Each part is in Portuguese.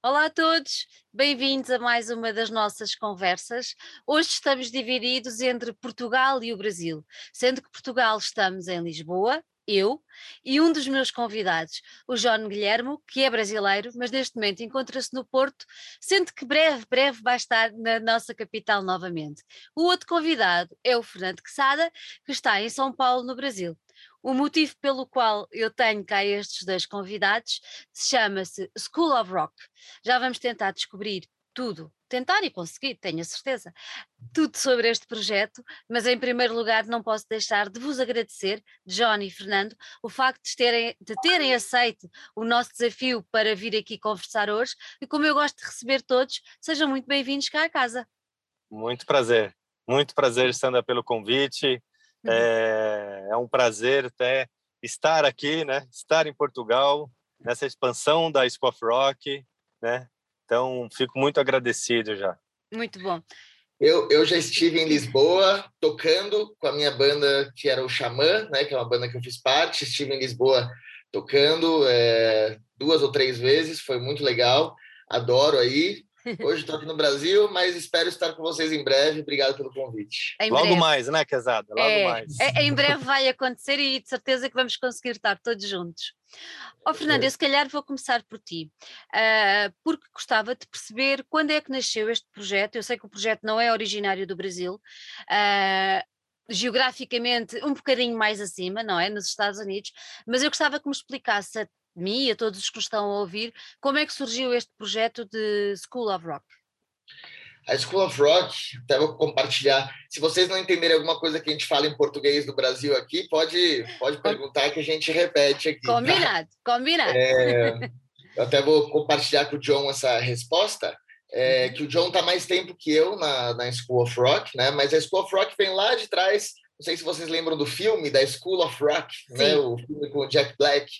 Olá a todos, bem-vindos a mais uma das nossas conversas. Hoje estamos divididos entre Portugal e o Brasil, sendo que Portugal estamos em Lisboa, eu e um dos meus convidados, o João Guilhermo, que é brasileiro, mas neste momento encontra-se no Porto, sendo que breve, breve vai estar na nossa capital novamente. O outro convidado é o Fernando Quesada, que está em São Paulo, no Brasil. O motivo pelo qual eu tenho cá estes dois convidados chama-se School of Rock. Já vamos tentar descobrir tudo, tentar e conseguir, tenho a certeza, tudo sobre este projeto, mas em primeiro lugar não posso deixar de vos agradecer, Johnny e Fernando, o facto de terem, de terem aceito o nosso desafio para vir aqui conversar hoje e como eu gosto de receber todos, sejam muito bem-vindos cá à casa. Muito prazer, muito prazer, Sandra, pelo convite. Uhum. É, é um prazer até estar aqui, né? Estar em Portugal nessa expansão da School of Rock, né? Então, fico muito agradecido já. Muito bom. Eu, eu já estive em Lisboa tocando com a minha banda, que era o Xamã, né? Que é uma banda que eu fiz parte. Estive em Lisboa tocando é, duas ou três vezes, foi muito legal. Adoro aí. Hoje estou aqui no Brasil, mas espero estar com vocês em breve. Obrigado pelo convite. Em Logo breve. mais, né, Casada? Logo é, mais. É, em breve vai acontecer e de certeza que vamos conseguir estar todos juntos. Ó oh, Fernando, eu se calhar vou começar por ti, uh, porque gostava de perceber quando é que nasceu este projeto. Eu sei que o projeto não é originário do Brasil, uh, geograficamente um bocadinho mais acima, não é? Nos Estados Unidos, mas eu gostava que me explicasse a mim e a todos os que estão a ouvir como é que surgiu este projeto de School of Rock. A School of Rock, até vou compartilhar. Se vocês não entenderem alguma coisa que a gente fala em português do Brasil aqui, pode, pode perguntar que a gente repete aqui. Tá? Combinado, tá? combinado. É, eu até vou compartilhar com o John essa resposta. É, uhum. que o John está mais tempo que eu na, na School of Rock, né? Mas a School of Rock vem lá de trás. Não sei se vocês lembram do filme da School of Rock, né? O filme com o Jack Black.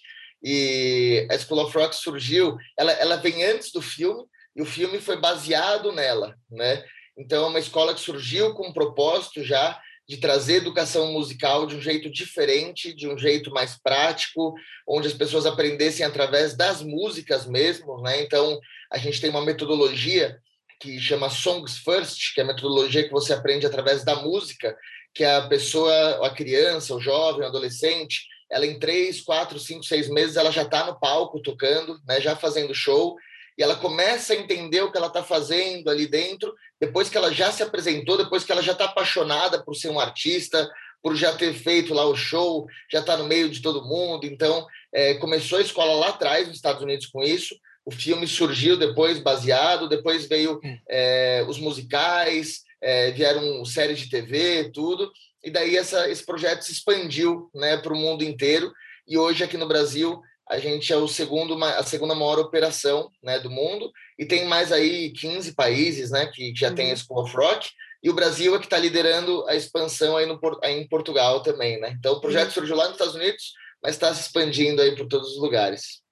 E a School of Rock surgiu, ela, ela vem antes do filme, e o filme foi baseado nela, né? Então, é uma escola que surgiu com um propósito já de trazer educação musical de um jeito diferente, de um jeito mais prático, onde as pessoas aprendessem através das músicas mesmo, né? Então, a gente tem uma metodologia que chama Songs First, que é a metodologia que você aprende através da música, que a pessoa, a criança, o jovem, o adolescente, ela em três, quatro, cinco, seis meses, ela já está no palco tocando, né, já fazendo show, e ela começa a entender o que ela está fazendo ali dentro, depois que ela já se apresentou, depois que ela já está apaixonada por ser um artista, por já ter feito lá o show, já está no meio de todo mundo. Então, é, começou a escola lá atrás, nos Estados Unidos, com isso. O filme surgiu depois baseado, depois veio hum. é, os musicais, é, vieram séries de TV, tudo. E daí essa, esse projeto se expandiu né, para o mundo inteiro. E hoje, aqui no Brasil, a gente é o segundo, a segunda maior operação né, do mundo, e tem mais aí 15 países né, que já uhum. tem a School of Rock, e o Brasil é que está liderando a expansão aí, no, aí em Portugal também. Né? Então o projeto uhum. surgiu lá nos Estados Unidos, mas está se expandindo aí por todos os lugares.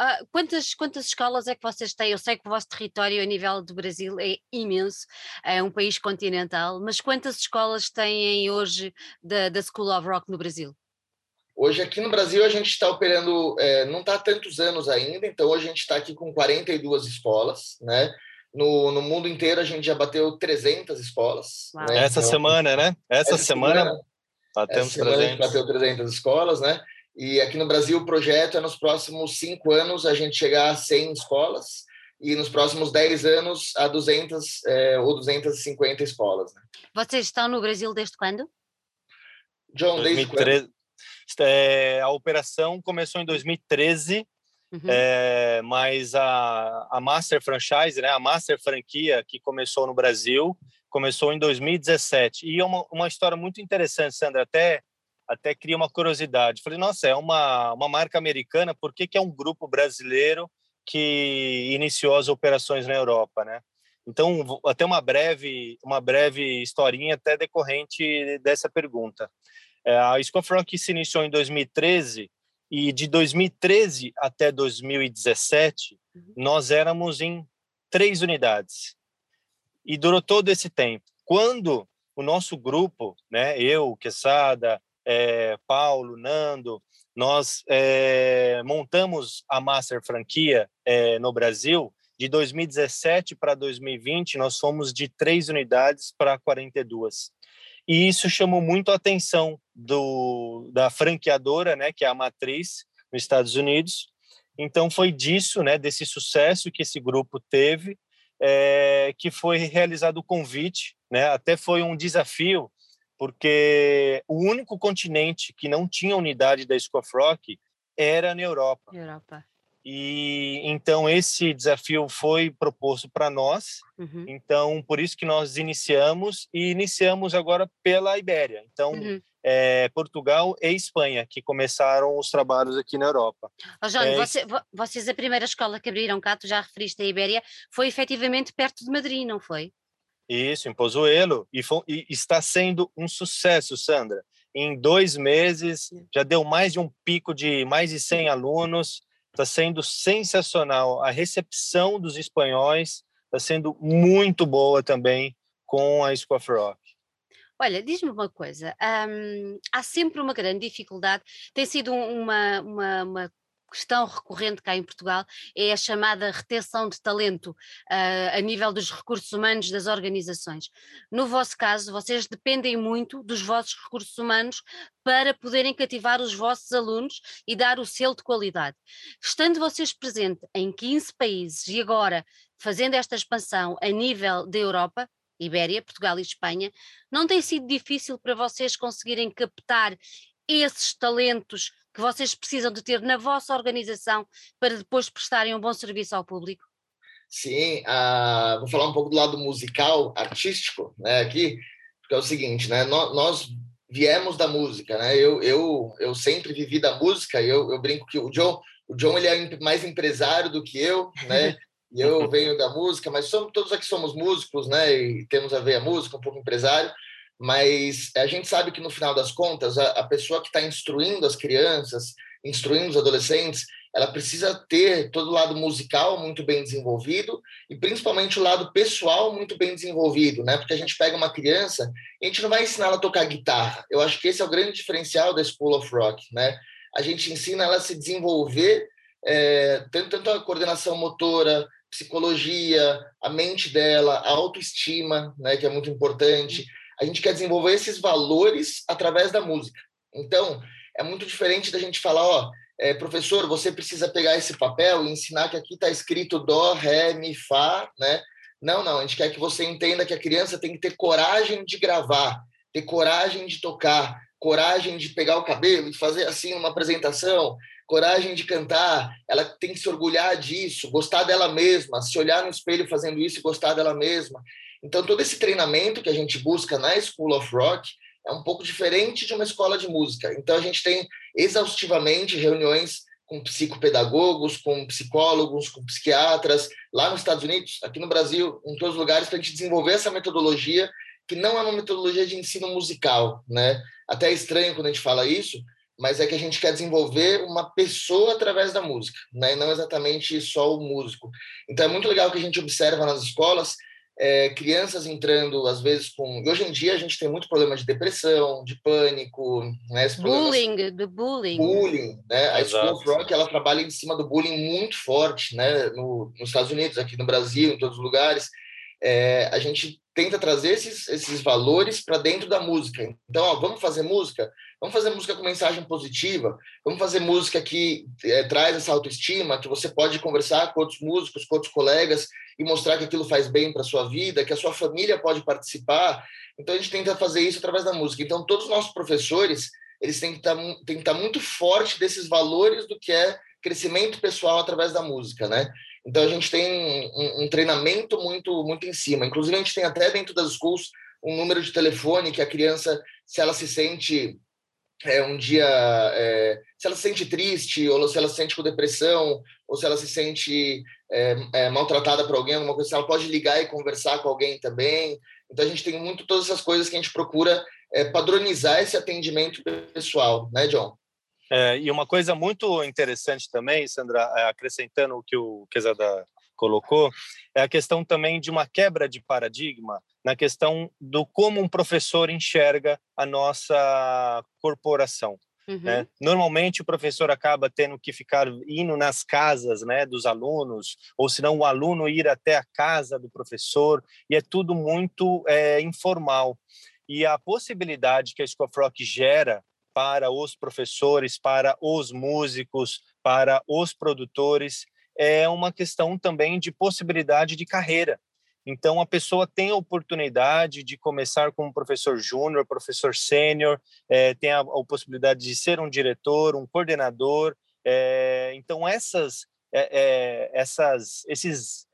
Uh, quantas, quantas escolas é que vocês têm? Eu sei que o vosso território a nível do Brasil é imenso, é um país continental, mas quantas escolas têm hoje da, da School of Rock no Brasil? Hoje aqui no Brasil a gente está operando, é, não está há tantos anos ainda, então hoje a gente está aqui com 42 escolas, né? No, no mundo inteiro a gente já bateu 300 escolas. Né? Essa então, semana, né? Essa, essa semana, semana batemos essa semana 300. A gente bateu 300 escolas, né? E aqui no Brasil o projeto é nos próximos cinco anos a gente chegar a 100 escolas e nos próximos 10 anos a 200 é, ou 250 escolas. Né? Vocês estão no Brasil desde quando? John, desde 2013, quando? É, a operação começou em 2013, uhum. é, mas a, a Master Franchise, né, a Master Franquia que começou no Brasil, começou em 2017. E é uma, uma história muito interessante, Sandra, até até cria uma curiosidade. Falei, nossa, é uma, uma marca americana, por que, que é um grupo brasileiro que iniciou as operações na Europa, né? Então, até uma breve, uma breve historinha até decorrente dessa pergunta. É, a Scofrank se iniciou em 2013 e de 2013 até 2017 uhum. nós éramos em três unidades e durou todo esse tempo. Quando o nosso grupo, né, eu, Quesada, é, Paulo, Nando, nós é, montamos a Master Franquia é, no Brasil, De 2017 para 2020, nós fomos de três unidades para 42. E isso chamou muito a atenção do, da franqueadora, né, que é a Matriz, nos Estados Unidos. Então, foi disso, né, desse sucesso que esse grupo teve, que foi realizado o convite. Né, até foi um desafio, porque o único continente que não tinha unidade da School of Rock era na Europa. Europa. E então esse desafio foi proposto para nós. Uhum. Então por isso que nós iniciamos e iniciamos agora pela Ibéria. Então uhum. é, Portugal e Espanha que começaram os trabalhos aqui na Europa. Oh, João, é, você, vocês a primeira escola que abriram cá, tu já referiste a Ibéria, foi efetivamente perto de Madrid, não foi? Isso, em Pozuelo e, foi, e está sendo um sucesso, Sandra. Em dois meses já deu mais de um pico de mais de 100 alunos Está sendo sensacional. A recepção dos espanhóis está sendo muito boa também com a School of Rock. Olha, diz-me uma coisa, hum, há sempre uma grande dificuldade, tem sido uma, uma, uma questão recorrente cá em Portugal é a chamada retenção de talento uh, a nível dos recursos humanos das organizações. No vosso caso, vocês dependem muito dos vossos recursos humanos para poderem cativar os vossos alunos e dar o selo de qualidade. Estando vocês presentes em 15 países e agora fazendo esta expansão a nível da Europa, Ibéria, Portugal e Espanha, não tem sido difícil para vocês conseguirem captar esses talentos que vocês precisam de ter na vossa organização para depois prestarem um bom serviço ao público? Sim, uh, vou falar um pouco do lado musical, artístico, né, aqui, porque é o seguinte, né, nós, nós viemos da música, né, eu, eu, eu sempre vivi da música, eu, eu brinco que o John, o John ele é mais empresário do que eu, né, e eu venho da música, mas somos, todos aqui somos músicos, né, e temos a ver a música, um pouco empresário, mas a gente sabe que no final das contas a, a pessoa que está instruindo as crianças, instruindo os adolescentes, ela precisa ter todo o lado musical muito bem desenvolvido e principalmente o lado pessoal muito bem desenvolvido, né? Porque a gente pega uma criança a gente não vai ensinar ela a tocar guitarra. Eu acho que esse é o grande diferencial da School of Rock, né? A gente ensina ela a se desenvolver é, tanto, tanto a coordenação motora, psicologia, a mente dela, a autoestima, né? Que é muito importante a gente quer desenvolver esses valores através da música. Então, é muito diferente da gente falar, ó, é, professor, você precisa pegar esse papel e ensinar que aqui está escrito dó, ré, mi, fá, né? Não, não, a gente quer que você entenda que a criança tem que ter coragem de gravar, ter coragem de tocar, coragem de pegar o cabelo e fazer assim uma apresentação, coragem de cantar, ela tem que se orgulhar disso, gostar dela mesma, se olhar no espelho fazendo isso e gostar dela mesma. Então, todo esse treinamento que a gente busca na School of Rock é um pouco diferente de uma escola de música. Então, a gente tem exaustivamente reuniões com psicopedagogos, com psicólogos, com psiquiatras, lá nos Estados Unidos, aqui no Brasil, em todos os lugares, para a gente desenvolver essa metodologia, que não é uma metodologia de ensino musical, né? Até é estranho quando a gente fala isso, mas é que a gente quer desenvolver uma pessoa através da música, né? E não exatamente só o músico. Então, é muito legal que a gente observa nas escolas é, crianças entrando, às vezes, com. Hoje em dia a gente tem muito problema de depressão, de pânico, né? bullying, do bullying. Bullying, né? A School of Rock ela trabalha em cima do bullying muito forte, né? No, nos Estados Unidos, aqui no Brasil, em todos os lugares. É, a gente tenta trazer esses, esses valores para dentro da música. Então, ó, vamos fazer música? Vamos fazer música com mensagem positiva, vamos fazer música que é, traz essa autoestima, que você pode conversar com outros músicos, com outros colegas e mostrar que aquilo faz bem para a sua vida, que a sua família pode participar. Então, a gente tenta fazer isso através da música. Então, todos os nossos professores, eles têm que estar, tá têm que estar tá muito forte desses valores do que é crescimento pessoal através da música, né? Então, a gente tem um, um treinamento muito, muito em cima. Inclusive, a gente tem até dentro das schools um número de telefone que a criança, se ela se sente é, um dia, é, se ela se sente triste, ou se ela se sente com depressão, ou se ela se sente é, é, maltratada por alguém, alguma coisa ela pode ligar e conversar com alguém também. Então a gente tem muito todas essas coisas que a gente procura é, padronizar esse atendimento pessoal, né, John? É, e uma coisa muito interessante também, Sandra, é, acrescentando o que o Quesada colocou, é a questão também de uma quebra de paradigma na questão do como um professor enxerga a nossa corporação. Uhum. Né? Normalmente o professor acaba tendo que ficar indo nas casas né, dos alunos, ou se não o aluno ir até a casa do professor, e é tudo muito é, informal. E a possibilidade que a School of Rock gera para os professores, para os músicos, para os produtores, é uma questão também de possibilidade de carreira. Então, a pessoa tem a oportunidade de começar como professor júnior, professor sênior, é, tem a, a, possibilidade de ser um diretor, um coordenador. É, então, essas, é, essas, esses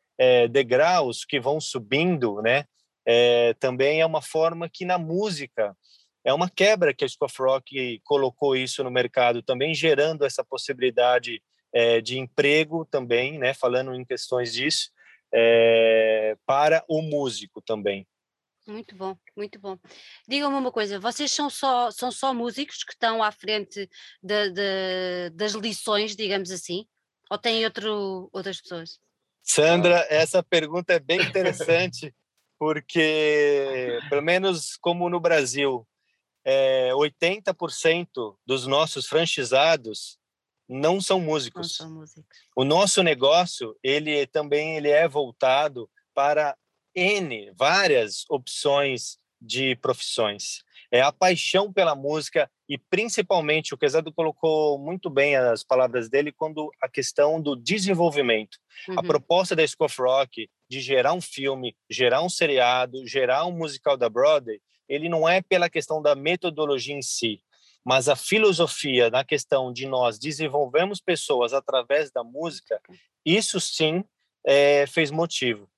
degraus que vão subindo, né, também é uma forma que na música é uma quebra que a School of Rock colocou isso no mercado, também gerando essa possibilidade de emprego também, né, falando em questões disso é, para o músico também. Muito bom, muito bom. Digam-me uma coisa, vocês são só, são só músicos que estão à frente de, de, das lições, digamos assim? Ou têm outro, outras pessoas? Sandra, essa pergunta é bem interessante, porque, pelo menos como no Brasil, é, 80% dos nossos franchisados não são músicos. Não são músicos. O nosso negócio, ele também ele é voltado para N, várias opções de profissões. É a paixão pela música e principalmente o Quesado colocou muito bem as palavras dele quando a questão do desenvolvimento. Uhum. A proposta da School of Rock de gerar um filme, gerar um seriado, gerar um musical da Broadway, ele não é pela questão da metodologia em si, mas a filosofia na questão de nós desenvolvemos pessoas através da música, isso sim é, fez motivo.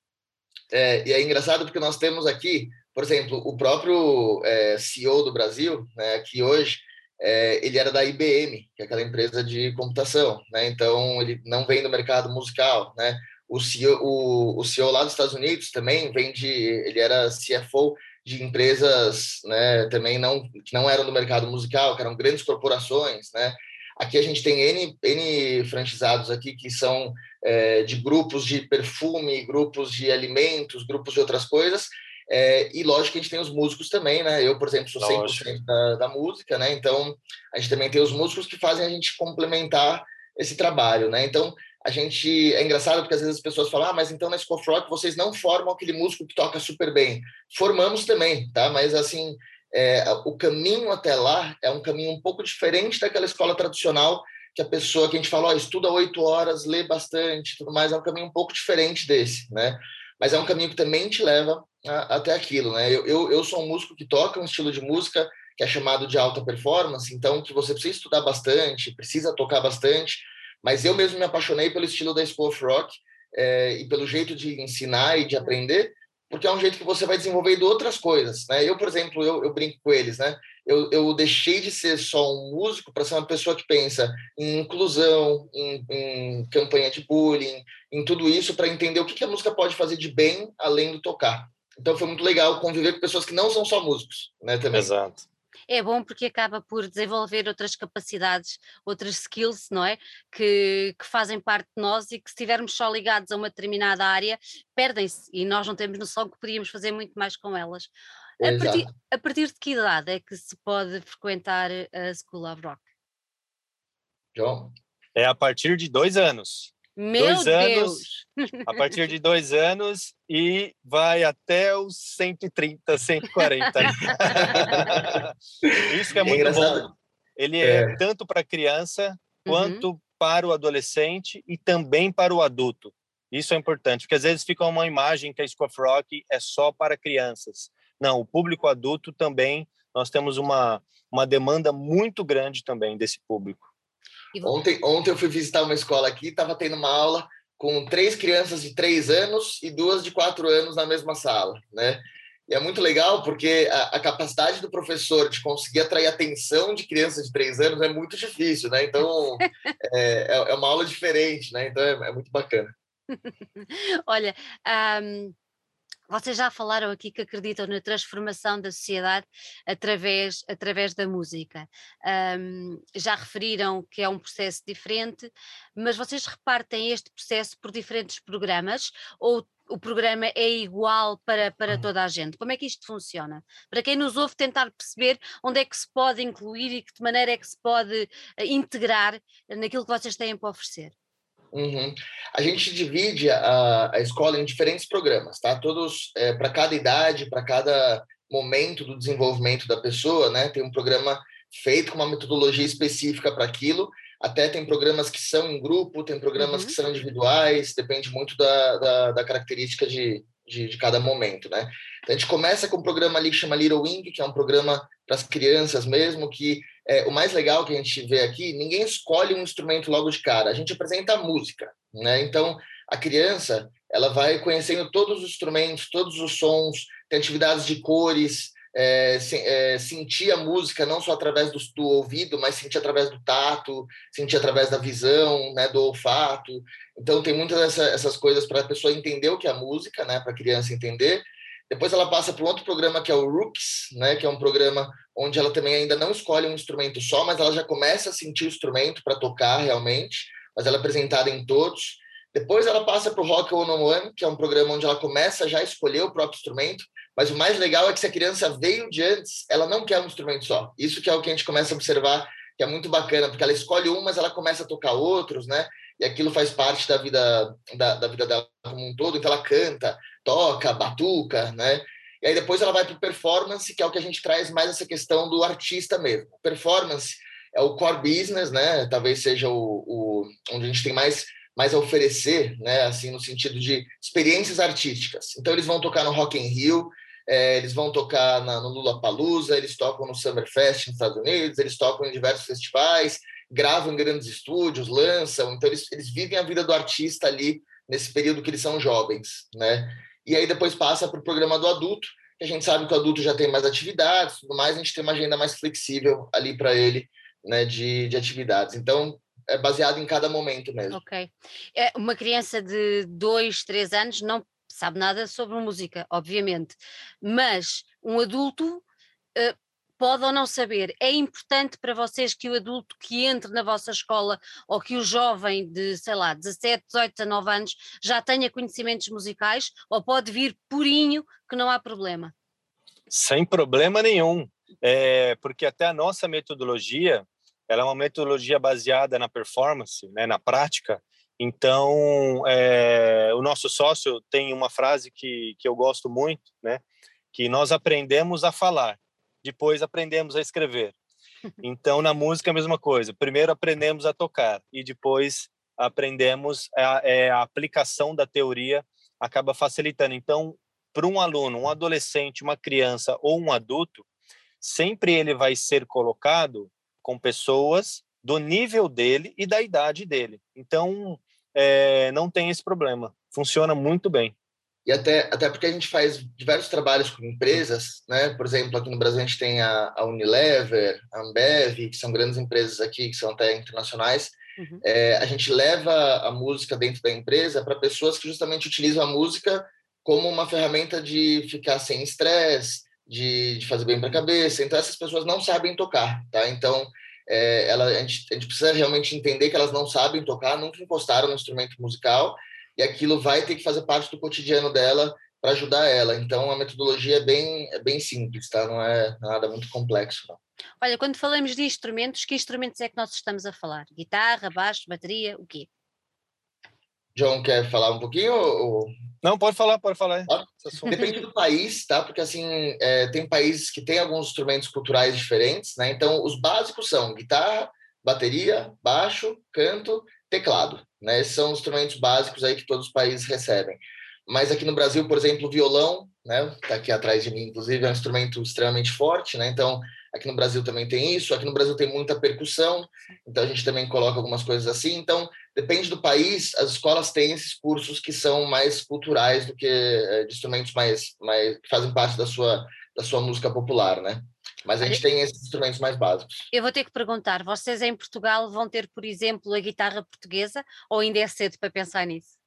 É, e é engraçado porque nós temos aqui, por exemplo, o próprio é, CEO do Brasil, né, que hoje é, ele era da IBM, que é aquela empresa de computação, né? Então ele não vem do mercado musical, né? O CEO, o, o CEO lá dos Estados Unidos também vem de, ele era CFO de empresas né, também não, que não eram do mercado musical, que eram grandes corporações, né? Aqui a gente tem N, N franchizados aqui que são é, de grupos de perfume, grupos de alimentos, grupos de outras coisas, é, e lógico que a gente tem os músicos também, né? Eu, por exemplo, sou 100% da, da música, né? Então, a gente também tem os músicos que fazem a gente complementar esse trabalho, né? Então, a gente é engraçado porque às vezes as pessoas falam, ah, mas então na School Rock vocês não formam aquele músico que toca super bem. Formamos também, tá? Mas assim, é, o caminho até lá é um caminho um pouco diferente daquela escola tradicional que a pessoa que a gente fala, ó, estuda oito horas, lê bastante, tudo mais, é um caminho um pouco diferente desse, né? Mas é um caminho que também te leva a, até aquilo, né? Eu, eu, eu sou um músico que toca um estilo de música que é chamado de alta performance, então que você precisa estudar bastante, precisa tocar bastante, mas eu mesmo me apaixonei pelo estilo da School of Rock é, e pelo jeito de ensinar e de aprender, porque é um jeito que você vai desenvolvendo outras coisas, né? Eu, por exemplo, eu, eu brinco com eles, né? Eu, eu deixei de ser só um músico para ser uma pessoa que pensa em inclusão, em, em campanha de bullying, em tudo isso, para entender o que, que a música pode fazer de bem além do tocar. Então foi muito legal conviver com pessoas que não são só músicos, né? Também. Exato é bom porque acaba por desenvolver outras capacidades, outras skills, não é? Que, que fazem parte de nós e que se estivermos só ligados a uma determinada área, perdem-se e nós não temos noção que podíamos fazer muito mais com elas. A partir, a partir, de que idade é que se pode frequentar a School of Rock? João? É a partir de dois anos. Meu dois Deus! Anos, a partir de dois anos e vai até os 130, 140. Isso que é, é muito bom. Ele é, é tanto para criança uhum. quanto uhum. para o adolescente e também para o adulto. Isso é importante, porque às vezes fica uma imagem que a School of Rock é só para crianças. Não, o público adulto também, nós temos uma, uma demanda muito grande também desse público. Ontem, ontem eu fui visitar uma escola aqui, estava tendo uma aula com três crianças de três anos e duas de quatro anos na mesma sala, né? E é muito legal porque a, a, capacidade do professor de conseguir atrair atenção de crianças de três anos é muito difícil, né? Então, é, é, é uma aula diferente, né? Então, é, é muito bacana. Olha, um, vocês já falaram aqui que acreditam na transformação da sociedade através, através da música. Um, já referiram que é um processo diferente, mas vocês repartem este processo por diferentes programas ou o programa é igual para, para uhum. toda a gente? Como é que isto funciona? Para quem nos ouve, tentar perceber onde é que se pode incluir e que de maneira é que se pode uh, integrar naquilo que vocês têm para oferecer. Uhum. A gente divide a, a escola em diferentes programas, tá? Todos é, para cada idade, para cada momento do desenvolvimento da pessoa, né? Tem um programa feito com uma metodologia específica para aquilo. Até tem programas que são em grupo, tem programas uhum. que são individuais, depende muito da, da, da característica de, de, de, cada momento, né? Então, a gente começa com um programa ali que chama Little Wing, que é um programa para as crianças mesmo, que é, o mais legal que a gente vê aqui, ninguém escolhe um instrumento logo de cara, a gente apresenta a música, né? Então, a criança, ela vai conhecendo todos os instrumentos, todos os sons, tem atividades de cores, é, se, é, sentir a música não só através do, do, ouvido, mas sentir através do tato, sentir através da visão, né, do olfato. Então tem muitas dessas essas coisas para a pessoa entender o que é a música, né, para a criança entender. Depois ela passa para um outro programa que é o Rooks, né, que é um programa onde ela também ainda não escolhe um instrumento só, mas ela já começa a sentir o instrumento para tocar realmente, mas ela é apresentada em todos. Depois ela passa para o Rock One on One, que é um programa onde ela começa já a escolher o próprio instrumento, mas o mais legal é que se a criança veio de antes, ela não quer um instrumento só. Isso que é o que a gente começa a observar, que é muito bacana, porque ela escolhe um, mas ela começa a tocar outros, né? E aquilo faz parte da vida da, da vida dela como um todo. Então ela canta, toca, batuca, né? E aí depois ela vai para performance, que é o que a gente traz mais essa questão do artista mesmo. Performance é o core business, né? Talvez seja o, o onde a gente tem mais mais a oferecer, né? Assim, no sentido de experiências artísticas. Então, eles vão tocar no Rock in Rio, é, eles vão tocar na, no Lula Palusa, eles tocam no Summerfest nos Estados Unidos, eles tocam em diversos festivais, gravam em grandes estúdios, lançam. Então, eles, eles vivem a vida do artista ali nesse período que eles são jovens, né? E aí depois passa para o programa do adulto, que a gente sabe que o adulto já tem mais atividades, tudo mais, a gente tem uma agenda mais flexível ali para ele, né, de, de atividades. Então, é baseado em cada momento mesmo. Ok. É, uma criança de dois, três anos não sabe nada sobre música, obviamente, mas um adulto uh, pode ou não saber. É importante para vocês que o adulto que entre na vossa escola ou que o jovem de, sei lá, 17, 18, 19 anos já tenha conhecimentos musicais ou pode vir purinho que não há problema? Sem problema nenhum, é, porque até a nossa metodologia ela é uma metodologia baseada na performance, né, na prática. Então, é, o nosso sócio tem uma frase que, que eu gosto muito, né, que nós aprendemos a falar, depois aprendemos a escrever. Então, na música, a mesma coisa. Primeiro aprendemos a tocar e depois aprendemos a, é, a aplicação da teoria acaba facilitando. Então, para um aluno, um adolescente, uma criança ou um adulto, sempre ele vai ser colocado com pessoas do nível dele e da idade dele. Então, é, não tem esse problema. Funciona muito bem. E até, até porque a gente faz diversos trabalhos com empresas, né? Por exemplo, aqui no Brasil a gente tem a, a Unilever, a Ambev, que são grandes empresas aqui, que são até internacionais. Uhum. É, a gente leva a música dentro da empresa para pessoas que justamente utilizam a música como uma ferramenta de ficar sem estresse, de, de fazer bem para a cabeça. Então, essas pessoas não sabem tocar, tá? Então, é, ela, a, gente, a gente precisa realmente entender que elas não sabem tocar, nunca encostaram no instrumento musical, e aquilo vai ter que fazer parte do cotidiano dela para ajudar ela. Então, a metodologia é bem, é bem simples, tá? Não é nada muito complexo, não. Olha, quando falamos de instrumentos, que instrumentos é que nós estamos a falar? Guitarra, baixo, bateria, o quê? John quer falar um pouquinho? Ou... Não, pode falar, pode falar. Ah, depende do país, tá? Porque assim, é, tem países que têm alguns instrumentos culturais diferentes, né? Então, os básicos são guitarra, bateria, baixo, canto, teclado, né? Esses são os instrumentos básicos aí que todos os países recebem. Mas aqui no Brasil, por exemplo, o violão, né? Tá aqui atrás de mim, inclusive, é um instrumento extremamente forte, né? Então, Aqui no Brasil também tem isso. Aqui no Brasil tem muita percussão, então a gente também coloca algumas coisas assim. Então, depende do país, as escolas têm esses cursos que são mais culturais do que é, de instrumentos mais, mais que fazem parte da sua, da sua música popular, né? Mas a gente tem esses instrumentos mais básicos. Eu vou ter que perguntar: vocês em Portugal vão ter, por exemplo, a guitarra portuguesa ou ainda é cedo para pensar nisso?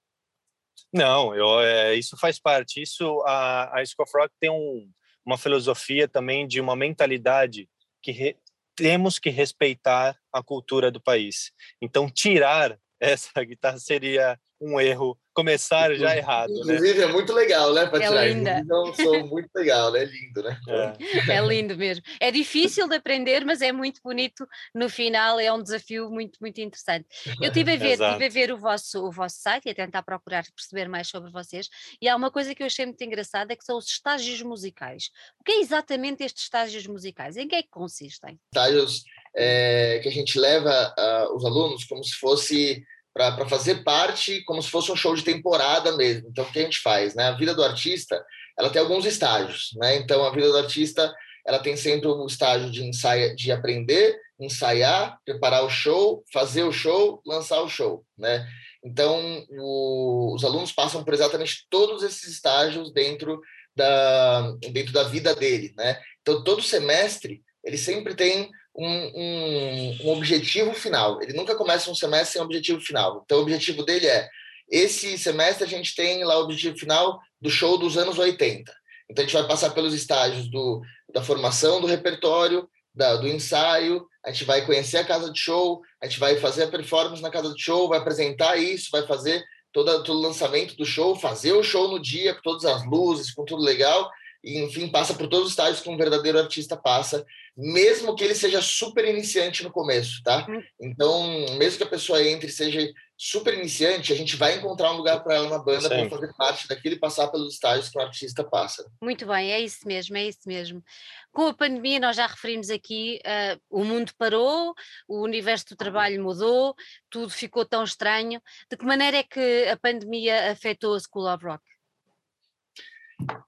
Não, eu, é, isso faz parte. Isso a, a School of Rock tem um, uma filosofia também de uma mentalidade que re, temos que respeitar a cultura do país. Então, tirar essa guitarra seria um erro começar já errado, né? Inclusive, né? é muito legal, né? É linda. É um som muito legal, né? Lindo, né? É. é. lindo mesmo. É difícil de aprender, mas é muito bonito no final, é um desafio muito, muito interessante. Eu tive a ver, tive a ver o, vosso, o vosso site e a tentar procurar perceber mais sobre vocês, e há uma coisa que eu achei muito engraçada, que são os estágios musicais. O que é exatamente estes estágios musicais? Em que é que consistem? Estágios é, que a gente leva uh, os alunos como se fosse para fazer parte, como se fosse um show de temporada mesmo. Então, o que a gente faz? Né? A vida do artista ela tem alguns estágios. Né? Então, a vida do artista ela tem sempre um estágio de ensaio, de aprender, ensaiar, preparar o show, fazer o show, lançar o show. Né? Então, o, os alunos passam por exatamente todos esses estágios dentro da, dentro da vida dele. Né? Então, todo semestre, ele sempre tem um, um, um, objetivo final. Ele nunca começa um semestre sem objetivo final. Então, o objetivo dele é: esse semestre a gente tem lá o objetivo final do show dos anos 80. Então, a gente vai passar pelos estágios do, da formação do repertório, da, do ensaio, a gente vai conhecer a casa de show, a gente vai fazer a performance na casa de show, vai apresentar isso, vai fazer todo, todo o lançamento do show, fazer o show no dia, com todas as luzes, com tudo legal, e enfim, passa por todos os estágios que um verdadeiro artista passa mesmo que ele seja super iniciante no começo, tá? Hum. Então, mesmo que a pessoa entre e seja super iniciante, a gente vai encontrar um lugar para ela na banda para fazer parte daquilo e passar pelos estágios que o artista passa. Muito bem, é isso mesmo, é isso mesmo. Com a pandemia, nós já referimos aqui, uh, o mundo parou, o universo do trabalho mudou, tudo ficou tão estranho. De que maneira é que a pandemia afetou a School of Rock?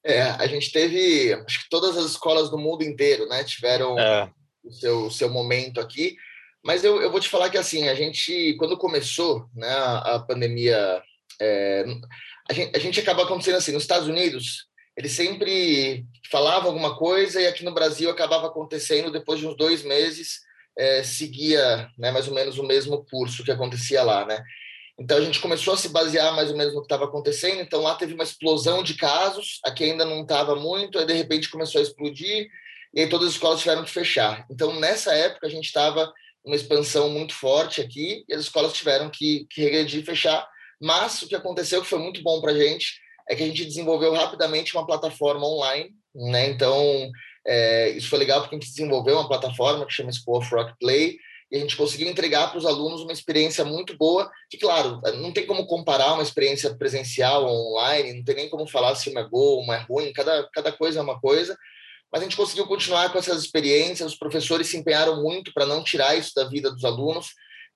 É, a gente teve, acho que todas as escolas do mundo inteiro, né, tiveram é. o, seu, o seu momento aqui, mas eu, eu vou te falar que, assim, a gente, quando começou, né, a, a pandemia, é, a, gente, a gente acaba acontecendo assim, nos Estados Unidos, eles sempre falavam alguma coisa e aqui no Brasil acabava acontecendo depois de uns dois meses, é, seguia né, mais ou menos o mesmo curso que acontecia lá, né? Então a gente começou a se basear mais ou menos no que estava acontecendo. Então lá teve uma explosão de casos, aqui ainda não estava muito, aí de repente começou a explodir e aí todas as escolas tiveram que fechar. Então nessa época a gente estava uma expansão muito forte aqui e as escolas tiveram que, que regredir e fechar. Mas o que aconteceu que foi muito bom para a gente é que a gente desenvolveu rapidamente uma plataforma online, né? Então é, isso foi legal porque a gente desenvolveu uma plataforma que chama School of Rock Play e a gente conseguiu entregar para os alunos uma experiência muito boa, que, claro, não tem como comparar uma experiência presencial ou online, não tem nem como falar se uma é boa ou uma é ruim, cada, cada coisa é uma coisa, mas a gente conseguiu continuar com essas experiências, os professores se empenharam muito para não tirar isso da vida dos alunos,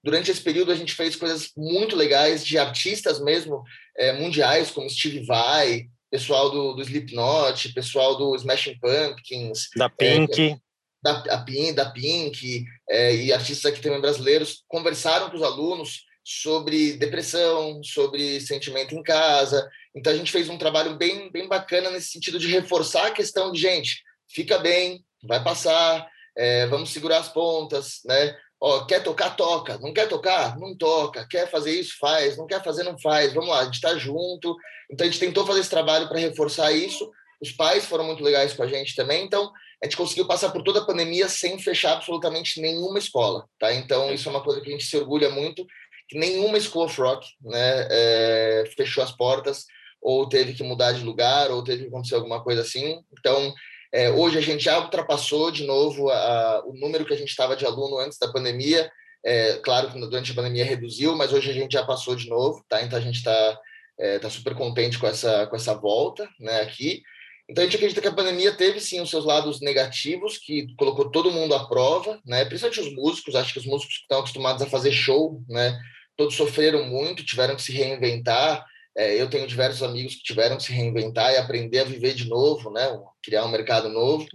Durante esse período, a gente fez coisas muito legais de artistas mesmo é, mundiais, como Steve Vai, pessoal do, do Slipknot, pessoal do Smashing Pumpkins. Da Pink. É, da, a Pink, da Pink é, e artistas aqui também brasileiros conversaram com os alunos sobre depressão, sobre sentimento em casa. Então a gente fez um trabalho bem, bem bacana nesse sentido de reforçar a questão de gente, fica bem, vai passar, é, vamos segurar as pontas, né? Ó, quer tocar, toca. Não quer tocar? Não toca. Quer fazer isso? Faz. Não quer fazer? Não faz. Vamos lá, a gente está junto. Então a gente tentou fazer esse trabalho para reforçar isso. Os pais foram muito legais com a gente também. Então a gente conseguiu passar por toda a pandemia sem fechar absolutamente nenhuma escola, tá? Então isso é uma coisa que a gente se orgulha muito, que nenhuma School of Rock, né, é, fechou as portas ou teve que mudar de lugar ou teve que acontecer alguma coisa assim. Então é, hoje a gente já ultrapassou de novo a, o número que a gente estava de aluno antes da pandemia. É, claro que durante a pandemia reduziu, mas hoje a gente já passou de novo, tá? Então a gente está é, tá super contente com essa com essa volta, né? Aqui. Então a gente acredita que a pandemia teve sim os seus lados negativos, que colocou todo mundo à prova, né? Principalmente os músicos, acho que os músicos que estão acostumados a fazer show, né? Todos sofreram muito, tiveram que se reinventar. É, eu tenho diversos amigos que tiveram que se reinventar e aprender a viver de novo, né? Criar um mercado novo.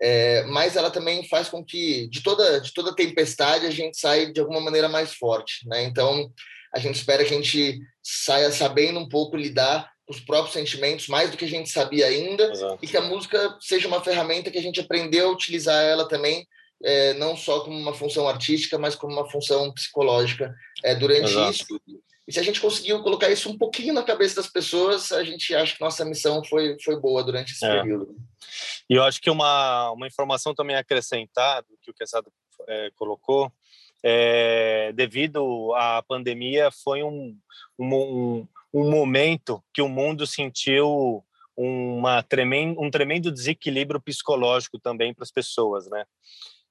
É, mas ela também faz com que de toda de toda tempestade a gente saia de alguma maneira mais forte, né? Então a gente espera que a gente saia sabendo um pouco lidar os próprios sentimentos, mais do que a gente sabia ainda, Exato. e que a música seja uma ferramenta que a gente aprendeu a utilizar ela também, é, não só como uma função artística, mas como uma função psicológica é, durante Exato. isso. E se a gente conseguiu colocar isso um pouquinho na cabeça das pessoas, a gente acha que nossa missão foi, foi boa durante esse é. período. E eu acho que uma, uma informação também acrescentada, que o Quesado é, colocou, é, devido à pandemia, foi um, um, um momento que o mundo sentiu uma tremendo, um tremendo desequilíbrio psicológico também para as pessoas, né?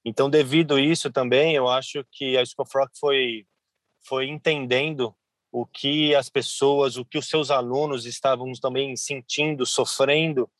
Então, devido a isso também, eu acho que a School of Rock foi, foi entendendo o que as pessoas, o que os seus alunos estavam também sentindo, sofrendo,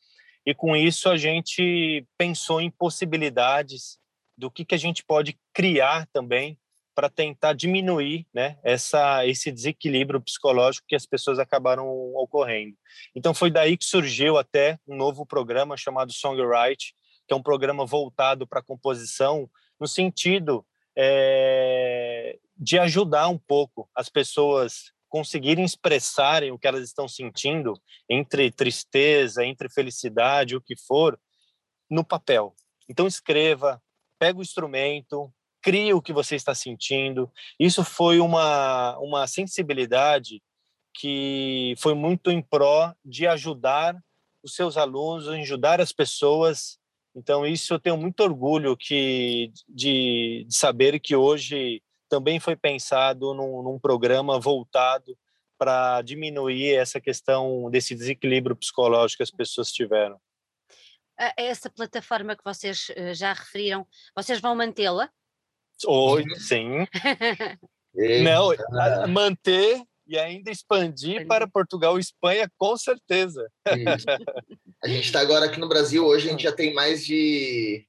e com isso a gente pensou em possibilidades do que, que a gente pode criar também para tentar diminuir né, essa, esse desequilíbrio psicológico que as pessoas acabaram ocorrendo. Então foi daí que surgiu até um novo programa chamado Songwrite, que é um programa voltado para composição, no sentido é, de ajudar um pouco as pessoas conseguirem expressarem o que elas estão sentindo entre tristeza, entre felicidade, o que for, no papel. Então escreva, pega o instrumento, crie o que você está sentindo. Isso foi uma, uma sensibilidade que foi muito em pró de ajudar os seus alunos, ajudar as pessoas. Então, isso eu tenho muito orgulho que, de, de saber que hoje também foi pensado num, num programa voltado para diminuir essa questão desse desequilíbrio psicológico que as pessoas tiveram. Essa plataforma que vocês eh, já referiram, vocês vão mantê-la? Oi, sim. Não, manter e ainda expandir para Portugal e Espanha, com certeza. A gente está agora aqui no Brasil, hoje a gente já tem mais de.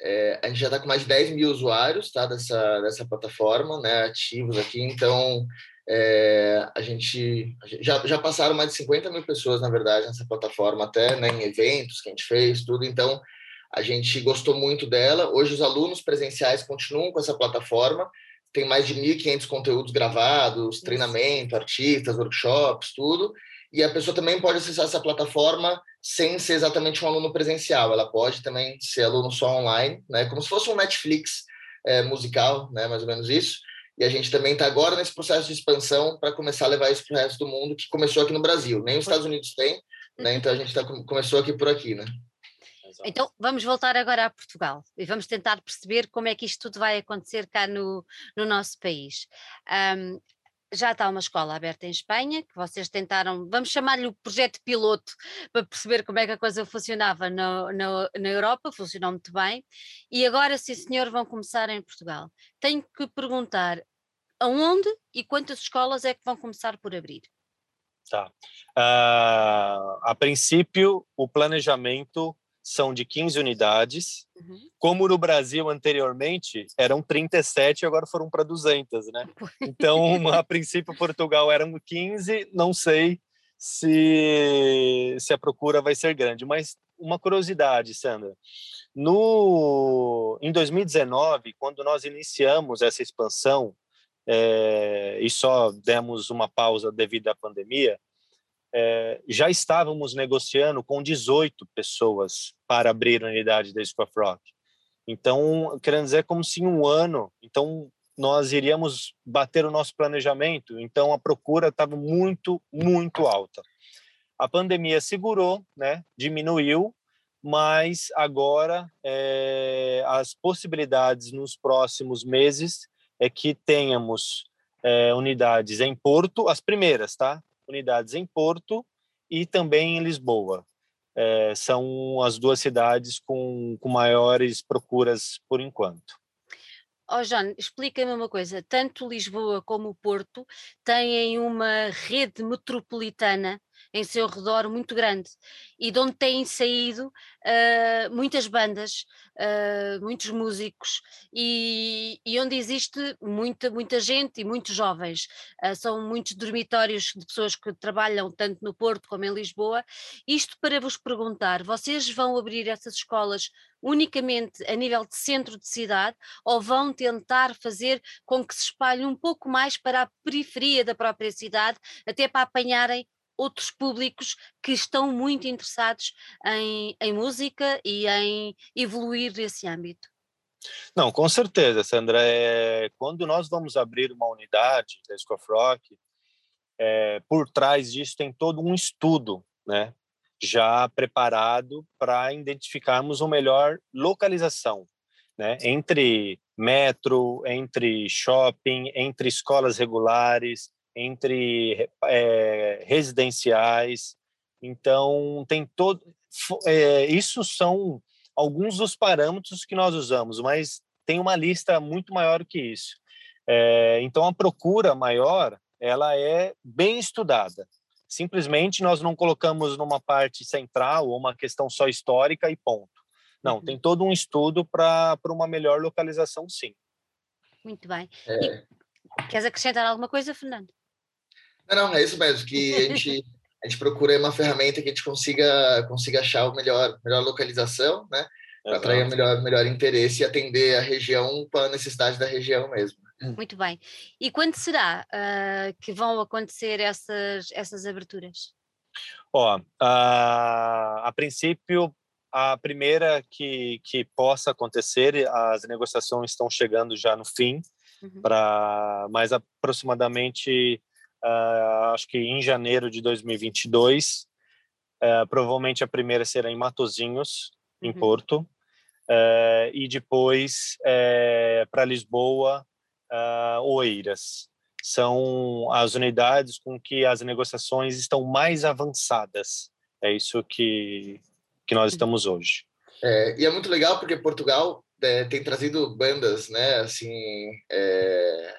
É, a gente já está com mais de 10 mil usuários tá, dessa, dessa plataforma, né, ativos aqui, então é, a gente já, já passaram mais de 50 mil pessoas, na verdade, nessa plataforma, até né, em eventos que a gente fez, tudo. Então, a gente gostou muito dela. Hoje, os alunos presenciais continuam com essa plataforma. Tem mais de 1.500 conteúdos gravados, treinamento, artistas, workshops, tudo. E a pessoa também pode acessar essa plataforma sem ser exatamente um aluno presencial. Ela pode também ser aluno só online, né? Como se fosse um Netflix é, musical, né? Mais ou menos isso. E a gente também está agora nesse processo de expansão para começar a levar isso para o resto do mundo, que começou aqui no Brasil. Nem os Estados Unidos tem, né? Uhum. Então a gente tá, começou aqui por aqui, né? Então vamos voltar agora a Portugal e vamos tentar perceber como é que isto tudo vai acontecer cá no, no nosso país. Um, já está uma escola aberta em Espanha, que vocês tentaram, vamos chamar-lhe o projeto piloto, para perceber como é que a coisa funcionava no, no, na Europa, funcionou muito bem, e agora, sim senhor, vão começar em Portugal. Tenho que perguntar aonde e quantas escolas é que vão começar por abrir? Tá. Uh, a princípio, o planejamento são de 15 unidades. Uhum. Como no Brasil anteriormente eram 37 agora foram para 200, né? Então, a princípio Portugal eram 15, não sei se se a procura vai ser grande, mas uma curiosidade, Sandra. No em 2019, quando nós iniciamos essa expansão é, e só demos uma pausa devido à pandemia, é, já estávamos negociando com 18 pessoas para abrir a unidade da Square Rock. Então, querendo dizer, como se em um ano, então nós iríamos bater o nosso planejamento. Então, a procura estava muito, muito alta. A pandemia segurou, né, diminuiu, mas agora é, as possibilidades nos próximos meses é que tenhamos é, unidades em Porto, as primeiras, tá? Unidades em Porto e também em Lisboa. É, são as duas cidades com, com maiores procuras por enquanto. Oh, João, explica-me uma coisa: tanto Lisboa como o Porto têm uma rede metropolitana em seu redor muito grande e de onde têm saído uh, muitas bandas, uh, muitos músicos e, e, onde existe muita, muita gente e muitos jovens. Uh, são muitos dormitórios de pessoas que trabalham tanto no Porto como em Lisboa. Isto para vos perguntar: vocês vão abrir essas escolas unicamente a nível de centro de cidade ou vão tentar fazer com que se espalhe um pouco mais para a periferia da própria cidade, até para apanharem outros públicos que estão muito interessados em, em música e em evoluir nesse âmbito. Não, com certeza, Sandra. É, quando nós vamos abrir uma unidade da School Rock, é, por trás disso tem todo um estudo, né, já preparado para identificarmos uma melhor localização, né, entre metro, entre shopping, entre escolas regulares, entre é, residenciais. Então, tem todo. É, isso são alguns dos parâmetros que nós usamos, mas tem uma lista muito maior que isso. É, então, a procura maior, ela é bem estudada. Simplesmente nós não colocamos numa parte central ou uma questão só histórica e ponto. Não, uhum. tem todo um estudo para uma melhor localização, sim. Muito bem. É... E, queres acrescentar alguma coisa, Fernando? Não, não, é isso mesmo, que a gente, a gente procura uma ferramenta que a gente consiga, consiga achar o melhor, melhor localização, né? Para atrair o melhor, melhor interesse e atender a região com a necessidade da região mesmo. Muito bem. E quando será uh, que vão acontecer essas, essas aberturas? Ó, uh, a princípio, a primeira que, que possa acontecer, as negociações estão chegando já no fim, uhum. para mais aproximadamente uh, acho que em janeiro de 2022. Uh, eh, provavelmente a primeira será em Matozinhos, uhum. em Porto, uh, e depois eh, para Lisboa, Oeiras. São as unidades com que as negociações estão mais avançadas. É isso que, que nós uhum. estamos hoje. É, e é muito legal porque Portugal é, tem trazido bandas, né? Assim, é,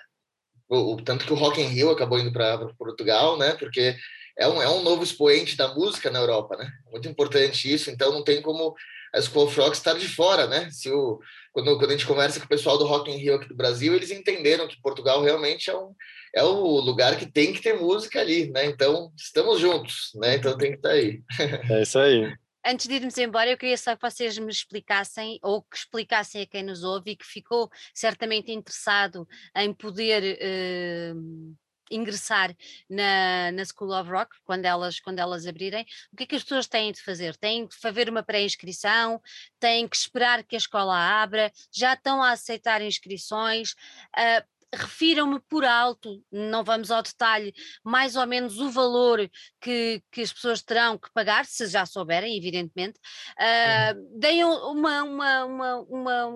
o, tanto que o Rock in Rio acabou indo para Portugal, né? Porque é um, é um novo expoente da música na Europa, né? Muito importante isso, então não tem como a School of Rock estar de fora, né? Se o, quando, quando a gente conversa com o pessoal do Rock in Rio aqui do Brasil, eles entenderam que Portugal realmente é, um, é o lugar que tem que ter música ali, né? Então, estamos juntos, né? Então tem que estar aí. É isso aí antes de irmos embora, eu queria só que vocês me explicassem, ou que explicassem a quem nos ouve e que ficou certamente interessado em poder uh, ingressar na, na School of Rock, quando elas, quando elas abrirem, o que é que as pessoas têm de fazer? Têm de fazer uma pré-inscrição? Têm que esperar que a escola abra? Já estão a aceitar inscrições? Uh, refiram-me por alto, não vamos ao detalhe, mais ou menos o valor que, que as pessoas terão que pagar, se já souberem, evidentemente. Uh, deem uma, uma, uma, uma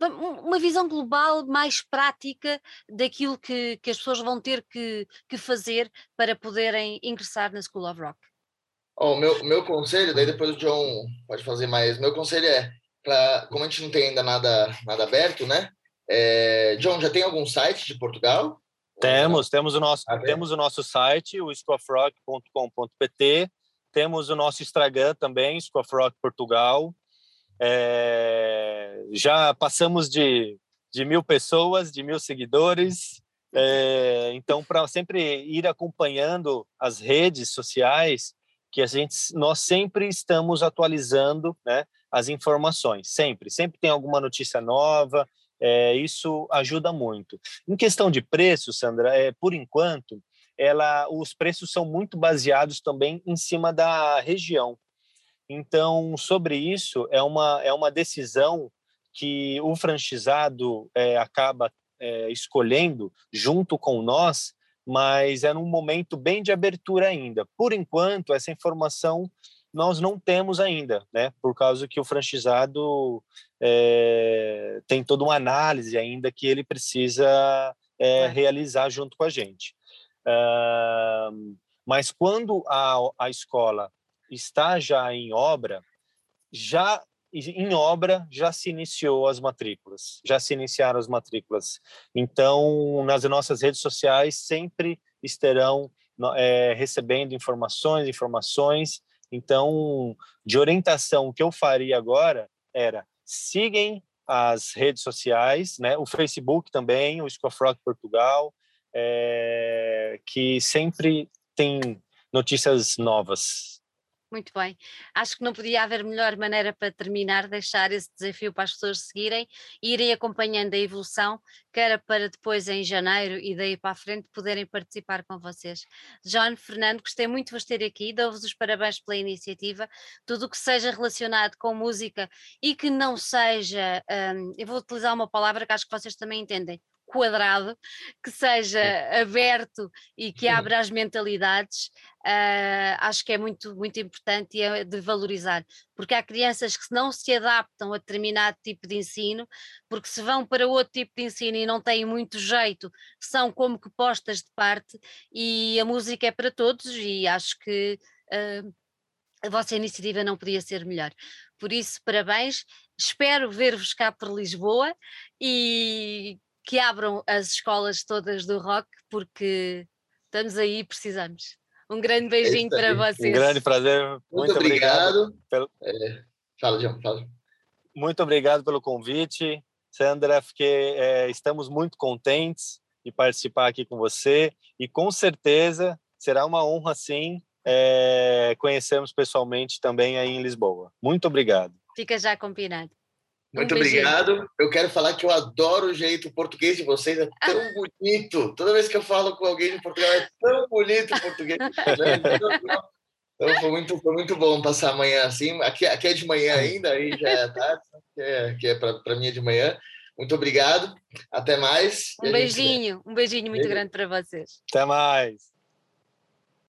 uma visão global mais prática daquilo que, que as pessoas vão ter que, que fazer para poderem ingressar na School of Rock. O oh, meu, meu conselho, daí depois o John pode fazer mais, meu conselho é, pra, como a gente não tem ainda nada, nada aberto, né? É, John, já tem algum site de Portugal? Temos, temos o nosso, ah, temos o nosso site, o scoffrock.com.pt, temos o nosso Instagram também, Scoffrock Portugal. É, já passamos de, de mil pessoas, de mil seguidores. É, então, para sempre ir acompanhando as redes sociais, que a gente, nós sempre estamos atualizando, né, as informações, sempre, sempre tem alguma notícia nova, é, isso ajuda muito. Em questão de preço, Sandra, é, por enquanto, ela, os preços são muito baseados também em cima da região. Então, sobre isso, é uma, é uma decisão que o franchisado é, acaba é, escolhendo junto com nós, mas é num momento bem de abertura ainda. Por enquanto, essa informação nós não temos ainda, né? Por causa que o franchisado é, tem toda uma análise ainda que ele precisa é, realizar junto com a gente. Uh, mas quando a, a escola está já em obra, já em obra já se iniciou as matrículas, já se iniciaram as matrículas. Então, nas nossas redes sociais sempre estarão é, recebendo informações, informações então, de orientação, o que eu faria agora era sigam as redes sociais, né? o Facebook também, o Scofrock Portugal, é, que sempre tem notícias novas muito bem. Acho que não podia haver melhor maneira para terminar, deixar esse desafio para as pessoas seguirem e irem acompanhando a evolução, que era para depois em janeiro e daí para a frente poderem participar com vocês. John, Fernando, gostei muito de vos ter aqui, dou-vos os parabéns pela iniciativa. Tudo o que seja relacionado com música e que não seja, hum, eu vou utilizar uma palavra que acho que vocês também entendem, quadrado, que seja aberto e que abra as mentalidades, uh, acho que é muito, muito importante e é de valorizar, porque há crianças que não se adaptam a determinado tipo de ensino, porque se vão para outro tipo de ensino e não têm muito jeito, são como que postas de parte, e a música é para todos, e acho que uh, a vossa iniciativa não podia ser melhor. Por isso, parabéns. Espero ver-vos cá por Lisboa e que abram as escolas todas do rock, porque estamos aí e precisamos. Um grande é beijinho para vocês. Um grande prazer. Muito, Muito obrigado. obrigado. Pelo... É, fala, João, fala. Muito obrigado pelo convite, Sandra. Fiquei, é, estamos muito contentes de participar aqui com você e com certeza será uma honra, sim, é, conhecermos pessoalmente também aí em Lisboa. Muito obrigado. Fica já combinado. Muito um obrigado. Eu quero falar que eu adoro o jeito português de vocês, é tão bonito. Toda vez que eu falo com alguém de Portugal, é tão bonito o português. Então foi muito, foi muito bom passar amanhã assim. Aqui, aqui é de manhã ainda, aí já é tarde, que é, que é para mim é de manhã. Muito obrigado. Até mais. Um beijinho, gente... um beijinho muito Beijo. grande para vocês. Até mais.